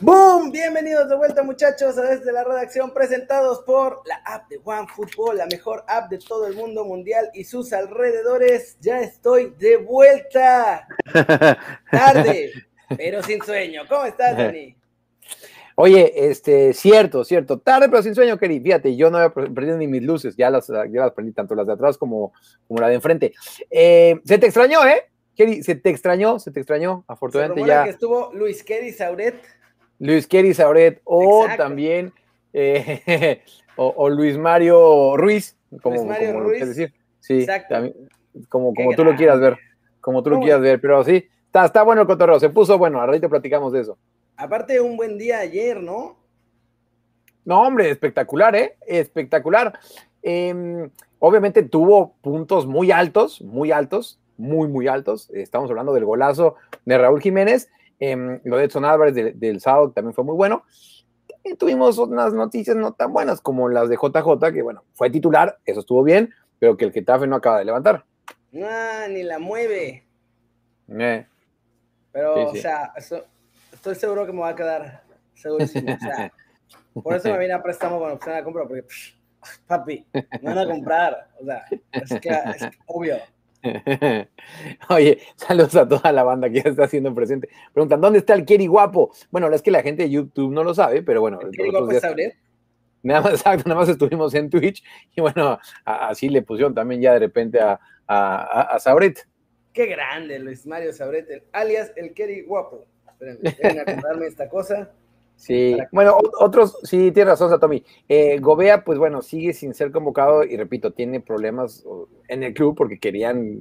¡Boom! Bienvenidos de vuelta muchachos a desde la redacción presentados por la app de OneFootball, la mejor app de todo el mundo mundial y sus alrededores. Ya estoy de vuelta. Tarde, pero sin sueño. ¿Cómo estás, Dani? Oye, este, cierto, cierto. Tarde, pero sin sueño, Keri. Fíjate, yo no había perdido ni mis luces, ya las, ya las perdí, tanto las de atrás como, como la de enfrente. Eh, se te extrañó, ¿eh? Keri, se te extrañó, se te extrañó. Afortunadamente se ya. que estuvo Luis Kerry Sauret Luis Kerry Sauret o también eh, o, Luis Mario Ruiz, como, Luis Mario como Ruiz. decir. Sí, como, como tú lo quieras ver, como tú lo quieras ver, pero sí, está, está bueno el cotorreo, se puso bueno, a te platicamos de eso. Aparte, un buen día ayer, ¿no? No, hombre, espectacular, ¿eh? Espectacular. Em, obviamente tuvo puntos muy altos, muy altos, muy, muy altos. Estamos hablando del golazo de Raúl Jiménez Em, lo de Edson Álvarez del sábado también fue muy bueno. También tuvimos unas noticias no tan buenas como las de JJ, que bueno, fue titular, eso estuvo bien, pero que el Getafe no acaba de levantar. Ah, ni la mueve. Eh. Pero, o sea, estoy seguro que me va a quedar segurísimo. O sea, por eso me viene a préstamo con opción de compra, porque, papi, me van a comprar. O sea, es que es obvio. Oye, saludos a toda la banda que ya está haciendo presente. Preguntan, ¿dónde está el Keri guapo? Bueno, es que la gente de YouTube no lo sabe, pero bueno. ¿El guapo es Nada más, nada más estuvimos en Twitch y bueno, así le pusieron también ya de repente a, a, Sabret. Qué grande, Luis Mario Sabret, alias el Keri guapo. Esperen, a contarme esta cosa. Sí, bueno, otros, sí, tiene razón, Satomi. Eh, Gobea, pues bueno, sigue sin ser convocado y repito, tiene problemas en el club porque querían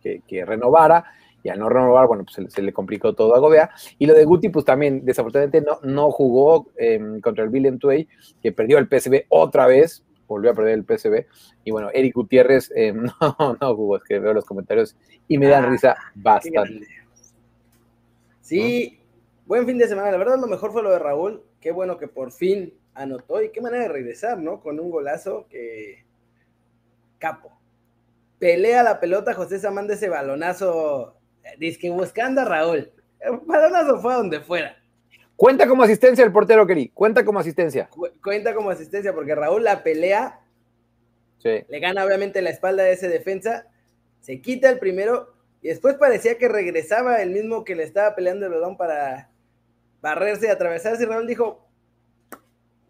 que, renovara y al no renovar, bueno, pues se, le complicó todo a Gobea. Y lo de Guti, pues también, desafortunadamente, no, no jugó em, contra el Willem Twey, que perdió el PSV otra vez, volvió a perder el PSV. Y bueno, Eric Gutiérrez em, no, no jugó, es que veo los comentarios y me dan ah, risa bastante. Sí, Buen fin de semana, la verdad lo mejor fue lo de Raúl, qué bueno que por fin anotó y qué manera de regresar, ¿no? Con un golazo que capo. Pelea la pelota José Samán de ese balonazo, dice que buscando a Raúl. El balonazo fue a donde fuera. Cuenta como asistencia el portero, Keri. Cuenta como asistencia. cuenta como asistencia porque Raúl la pelea. Sí. Le gana obviamente la espalda de ese defensa. Se quita el primero y después parecía que regresaba el mismo que le estaba peleando el balón para barrerse y atravesarse. Y Raúl dijo,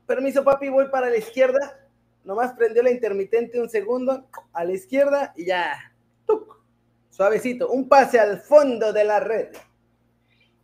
permiso papi, voy para la izquierda. Nomás prendió la intermitente un segundo a la izquierda y ya, suavecito, un pase al fondo de la red.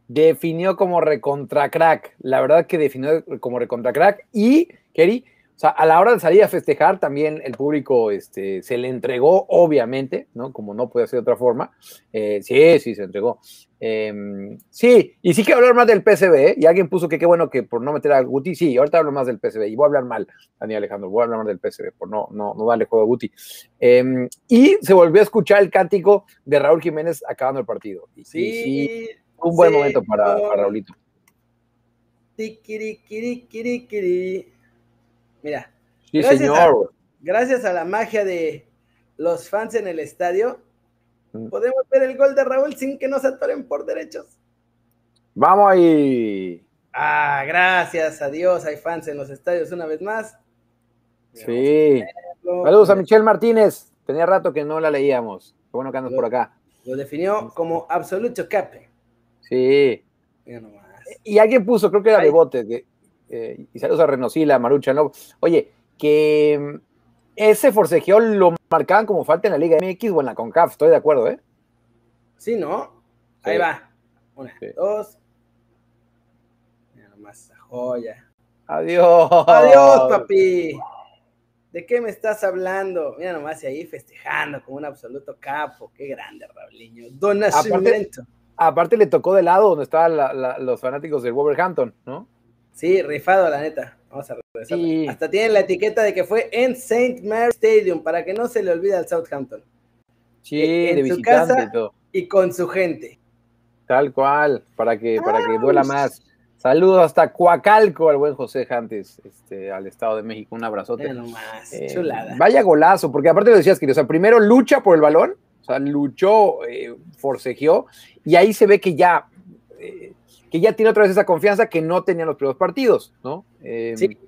Definió como recontra crack, la verdad que definió como recontra crack y, Kerry, o sea, a la hora de salir a festejar, también el público este, se le entregó, obviamente, ¿no? Como no puede ser de otra forma. Eh, sí, sí, se entregó. Em, sí, y sí que hablar más del PCB, ¿eh? Y alguien puso que qué bueno que por no meter a Guti, sí, ahorita hablo más del PCB, y voy a hablar mal, Daniel Alejandro, voy a hablar más del PCB, por no, no, no darle juego a Guti. Em, y se volvió a escuchar el cántico de Raúl Jiménez acabando el partido. sí, sí, un buen momento para, para Raulito. Mira. gracias A, gracias a la magia de los fans en el estadio, mm. podemos ver el gol de Raúl sin que nos atoren por derechos. Vamos ahí. Ah, gracias a Dios, hay fans en los estadios una vez más. Sí. Saludos a Michelle Martínez. Tenía rato que no la leíamos. Bueno que andas por acá. Lo definió como absoluto cape. Sí. Y alguien puso, creo que era de bote, que eh, y saludos a Renosila, Marucha, ¿no? Oye, que mm, ese forcejeo lo marcaban como falta en la Liga MX o en la CONCAF, estoy de acuerdo, ¿eh? Sí, ¿no? Ahí va. Una, dos. Mira nomás esa joya. Adiós. Adiós, papi. ¿De qué me estás hablando? Mira nomás ahí festejando como un absoluto capo. Qué grande, Raulinho. Don aparte, aparte le tocó de lado donde estaban los fanáticos del Wolverhampton, ¿no? Sí, rifado, la neta. Vamos a regresar. Hasta tienen la etiqueta de que fue en St. Mary's Stadium, para que no se le olvide al Southampton. Sí, e, en de su casa y todo. Y con su gente. Tal cual, para que, para que duela más. Saludos hasta Coacalco al buen José Jantes, este, al Estado de México. Un abrazote. Nomás, eh, chulada. Vaya golazo, porque aparte lo decías, que o sea, primero lucha por el balón, sea, luchó, eh, forcejeó, y ahí se ve que ya, eh, que ya tiene otra vez esa confianza que no tenía en los primeros partidos, ¿no? Em, sí.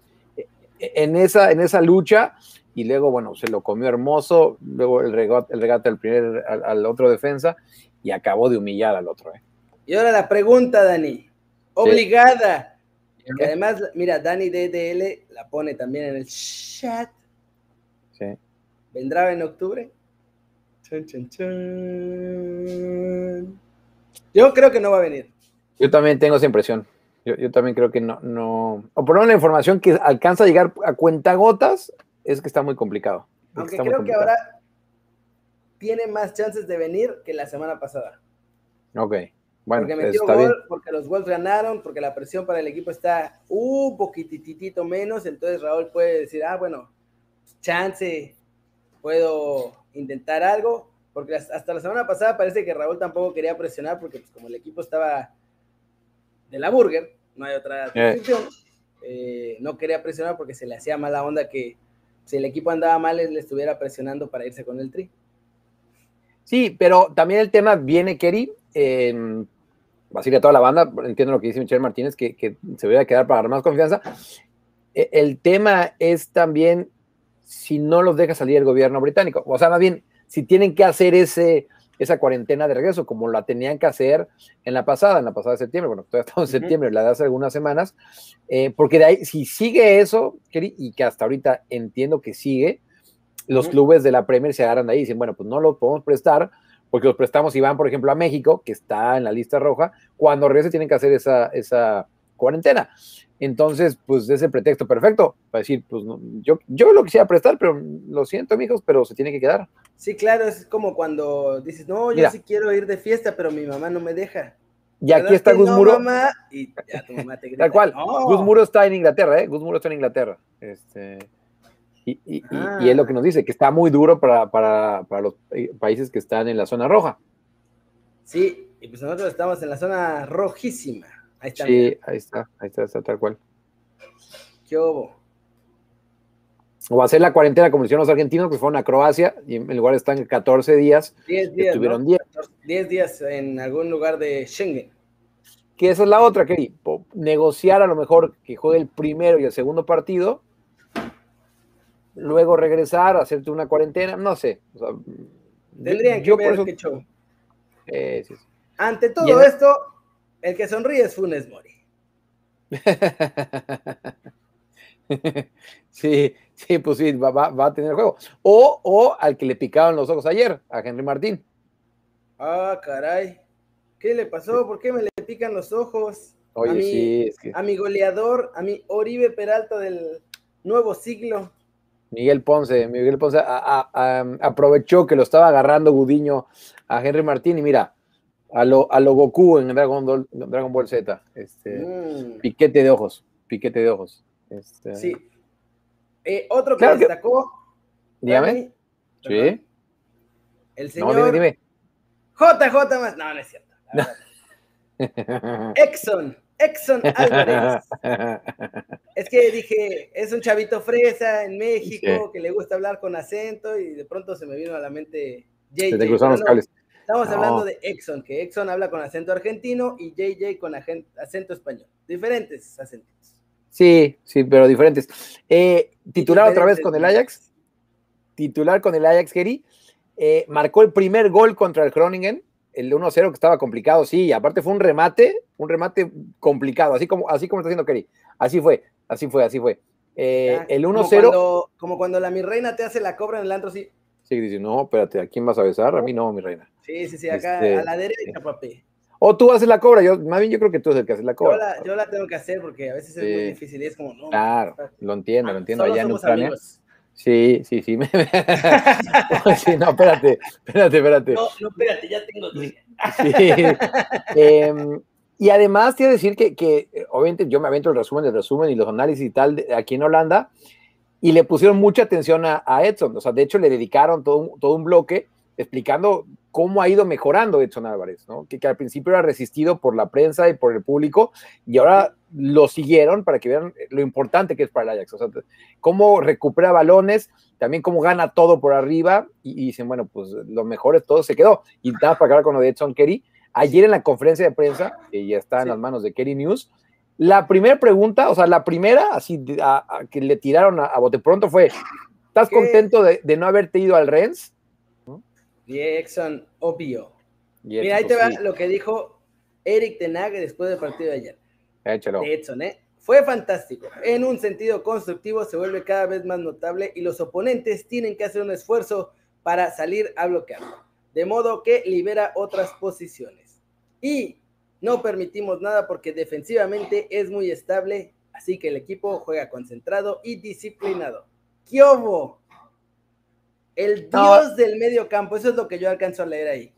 En esa, en esa lucha, y luego, bueno, se lo comió hermoso, luego el regate, el regate al primer, al, otro defensa, y acabó de humillar al otro. ¿eh? Y ahora la pregunta, Dani, obligada. Que además, mira, Dani DDL la pone también en el chat. Sí. ¿Vendrá en octubre? Yo creo que no va a venir. Yo también tengo esa impresión. Yo, también creo que no, no. O por lo menos la información que alcanza a llegar a cuentagotas es que está muy complicado. Aunque creo que ahora tiene más chances de venir que la semana pasada. Ok. Bueno, porque metió gol, porque los Wolves ganaron, porque la presión para el equipo está un poquititito menos, entonces Raúl puede decir, ah, bueno, chance, puedo intentar algo, porque hasta la semana pasada parece que Raúl tampoco quería presionar, porque pues, como el equipo estaba de la Burger, no hay otra eh. eh, no quería presionar porque se le hacía mala onda que si el equipo andaba mal, le estuviera presionando para irse con el tri. Sí, pero también el tema viene, Kerry, eh, va a toda la banda, entiendo lo que dice Michelle Martínez, que, que se a quedar para dar más confianza. E, el tema es también si no los deja salir el gobierno británico, o sea, más bien, si tienen que hacer ese, esa cuarentena de regreso, como la tenían que hacer en la pasada, en la pasada de septiembre, bueno, todavía estamos en septiembre, la de hace algunas semanas, eh, porque de ahí, si sigue eso, y que hasta ahorita entiendo que sigue, los clubes de la Premier se agarran de ahí y dicen, bueno, pues no lo podemos prestar, porque los prestamos y van, por ejemplo, a México, que está en la lista roja, cuando regrese tienen que hacer esa, esa cuarentena. Entonces, pues es el pretexto perfecto para decir, pues yo, yo lo quisiera prestar, pero lo siento, amigos, pero se tiene que quedar. Sí, claro, es como cuando dices, no, yo sí quiero ir de fiesta, pero mi mamá no me deja. Y aquí está Gus Muro. y ya tu mamá te grita, Tal cual. Gus Muro está en Inglaterra, ¿eh? Gus Muro está en Inglaterra. Este, y, y, y, es lo que nos dice, que está muy duro para, para, para, los países que están en la zona roja. Sí, y pues nosotros estamos en la zona rojísima. Ahí está. Sí, ahí está, ahí está, está tal cual. ¿Qué hubo? O hacer la cuarentena como hicieron los argentinos, que fueron a Croacia y en lugar están 14 días. 10 días. Estuvieron 10. 10 días en algún lugar de Schengen. Que esa es la otra, que negociar a lo mejor que juegue el primero y el segundo partido, luego regresar, hacerte una cuarentena, no sé. Tendrían que ver qué show. Eh, Ante todo esto, el que sonríe es Funes Mori. sí, sí, pues sí, va, a tener juego. O, o al que le picaban los ojos ayer, a Henry Martín. Ah, caray. ¿Qué le pasó? ¿Por qué me le pican los ojos? Oye, a mi, sí, es que... A mi goleador, a mi Oribe Peralta del nuevo siglo. Miguel Ponce, Miguel Ponce aprovechó que lo estaba agarrando Gudiño a Henry Martín y mira, a lo, a lo Goku en Dragon Ball, Dragon Ball Z. Este, mm. Piquete de ojos, piquete de ojos. Este... Sí. Eh, otro que destacó. dígame. sí. El señor. No, dime, JJ más. No, no es cierto. Exxon. Exxon Álvarez. es que dije, es un chavito fresa en México que le gusta hablar con acento y de pronto se me vino a la mente JJ. Te cables. Estamos hablando de Exxon, que Exxon habla con acento argentino y JJ con acento español. Diferentes acentos. Sí, sí, pero diferentes. Eh, titular otra vez con el Ajax. Titular con el Ajax, Geri. Eh, marcó el primer gol contra el Groningen, el 1-0 que estaba complicado, sí, y aparte fue un remate, un remate complicado, así como, así como está haciendo Kerry. Así fue, así fue, así fue. Eh, el 1-0. Como, cuando la mi reina te hace la cobra en el antro, sí. Sí, dice, no, espérate, ¿a quién vas a besar? A mí no, mi reina. Sí, sí, sí, acá este, a la derecha, papi. O tú haces la cobra, yo, más bien yo creo que tú eres el que hace la cobra. Yo la, tengo que hacer porque a veces es muy difícil y es como, no. Claro, lo entiendo, lo entiendo. Allá en Ucrania. Sí, sí, sí. sí. No, espérate, espérate, espérate. No, no, espérate, ya tengo. Sí. Em, y además, quiero decir que, que, obviamente, yo me avento el resumen del resumen y los análisis y tal de, aquí en Holanda, y le pusieron mucha atención a, Edson. O sea, de hecho, le dedicaron todo un, todo un bloque explicando cómo ha ido mejorando Edson Álvarez, ¿no? Que, que, al principio era resistido por la prensa y por el público, y ahora lo siguieron para que vean lo importante que es para el Ajax. O sea, cómo recupera balones, también cómo gana todo por arriba y, dicen, bueno, pues lo mejor es todo se quedó. Y nada para acabar con lo de Edson Kerry. Ayer en la conferencia de prensa, que ya está en las manos de Kerry News, la primera pregunta, o sea, la primera, así que le tiraron a, bote pronto fue: ¿Estás contento de, no haberte ido al Rennes? Exxon, obvio. Mira, ahí te va lo que dijo Eric Tenag después del partido de ayer. Échalo. De Edson, ¿eh? Fue fantástico. En un sentido constructivo se vuelve cada vez más notable y los oponentes tienen que hacer un esfuerzo para salir a bloquearlo. De modo que libera otras posiciones. Y no permitimos nada porque defensivamente es muy estable, así que el equipo juega concentrado y disciplinado. ¡Kiobo! El dios del medio campo, eso es lo que yo alcanzo a leer ahí.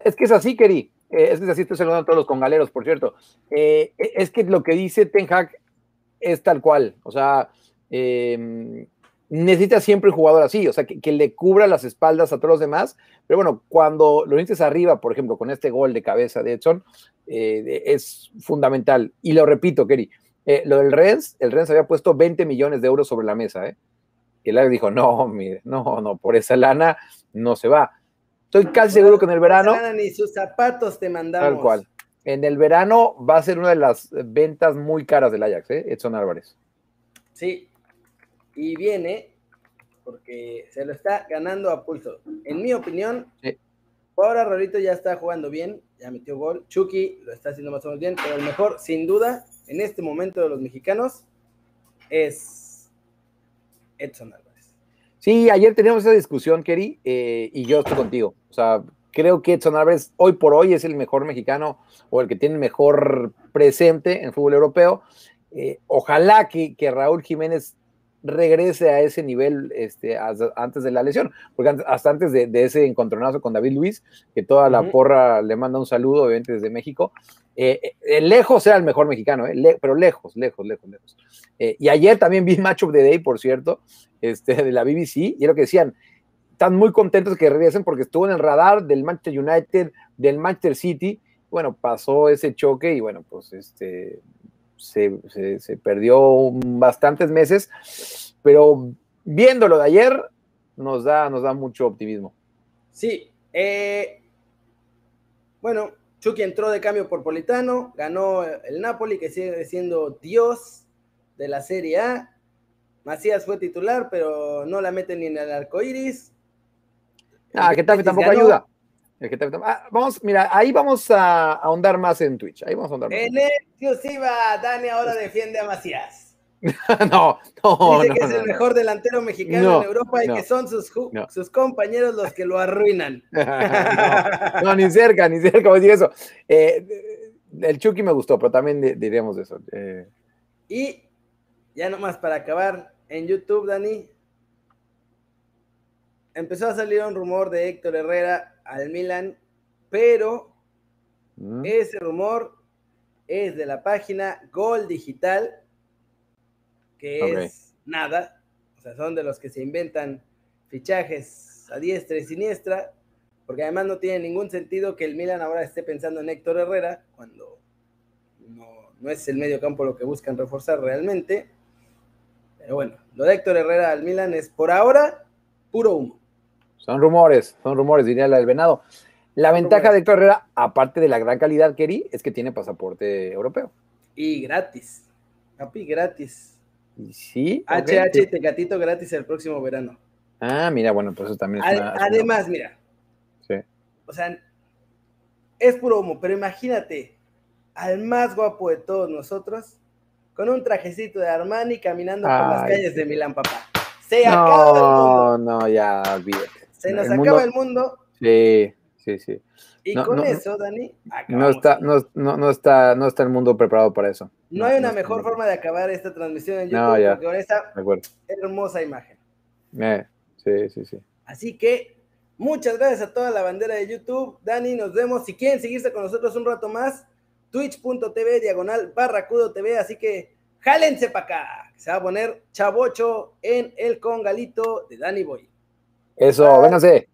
Es que es así, Keri. Eh, es que así estoy saludando a todos los congaleros, por cierto. Eh, es que lo que dice Ten Hag es tal cual. O sea, em, necesita siempre un jugador así, o sea, que, le cubra las espaldas a todos los demás. Pero bueno, cuando lo necesitas arriba, por ejemplo, con este gol de cabeza de Edson, eh, es fundamental. Y lo repito, Keri, lo del Rennes, el Rennes había puesto 20 millones de euros sobre la mesa, ¿eh? Y el dijo, no, mire, no, no, por esa lana no se va. Estoy casi seguro que en el verano. Ni sus zapatos te mandamos. Tal cual. En el verano va a ser una de las ventas muy caras del Ajax, ¿eh? Edson Álvarez. Sí. Y viene porque se lo está ganando a pulso. En mi opinión, ahora Rolito ya está jugando bien, ya metió gol. Chucky lo está haciendo más o menos bien, pero el mejor, sin duda, en este momento de los mexicanos, es Edson Álvarez. Sí, ayer teníamos esa discusión, Kerry, eh, y yo estoy contigo. O sea, creo que Edson Álvarez hoy por hoy es el mejor mexicano o el que tiene mejor presente en fútbol europeo. Eh, ojalá que, que, Raúl Jiménez regrese a ese nivel este, antes de la lesión, porque hasta antes de, ese encontronazo con David Luis, que toda la porra le manda un saludo, obviamente desde México, eh, lejos era el mejor mexicano, pero lejos, lejos, lejos, lejos. y ayer también vi Match of the Day, por cierto, este, de la BBC, y es lo que decían, están muy contentos que regresen porque estuvo en el radar del Manchester United, del Manchester City, bueno, pasó ese choque y bueno, pues este, se, perdió bastantes meses, pero viéndolo de ayer, nos da, nos da mucho optimismo. Sí, eh, bueno, Chucky entró de cambio por Politano, ganó el Napoli, que sigue siendo Dios de la Serie A, Macías fue titular, pero no la mete ni en el arco iris. Ah, que tampoco ayuda. Ah, vamos, mira, ahí vamos a ahondar más en Twitch. Ahí vamos a ahondar más. En exclusiva, Dani ahora defiende a Macías. no, no. Dice que es el mejor delantero mexicano en Europa y que son sus, sus, compañeros los que lo arruinan. no, ni cerca, ni cerca, voy a decir eso. Eh, el Chucky me gustó, pero también diríamos eso. Eh. Y ya nomás para acabar, en YouTube, Dani, empezó a salir un rumor de Héctor Herrera al Milan, pero mm. ese rumor es de la página Gol Digital, que es nada, o sea, son de los que se inventan fichajes a diestra y siniestra, porque además no tiene ningún sentido que el Milan ahora esté pensando en Héctor Herrera, cuando no, no es el medio campo lo que buscan reforzar realmente. Pero bueno, lo de Héctor Herrera al Milan es por ahora puro humo. Son rumores, son rumores, diría la del venado. La ventaja de Héctor Herrera, aparte de la gran calidad que herí, es que tiene pasaporte europeo. Y gratis. Papi, gratis. Sí. HH Tecatito gratis el próximo verano. Ah, mira, bueno, pues eso también es Además, mira. Sí. O sea, es puro humo, pero imagínate al más guapo de todos nosotros con un trajecito de Armani caminando por las calles de Milán, papá. Se acaba el mundo. No, ya olvídate. Se nos acaba el mundo. Sí, sí, sí. Y con eso, Dani, no está, no, no, está, no está el mundo preparado para eso. No, hay una mejor forma de acabar esta transmisión en YouTube que con esta hermosa imagen. Eh, sí, sí, sí. Así que muchas gracias a toda la bandera de YouTube. Dani, nos vemos. Si quieren seguirse con nosotros un rato más, twitch.tv diagonal barracudo TV, así que jálense para acá, se va a poner chavocho en el congalito de Danny Boy. Eso, vénganse.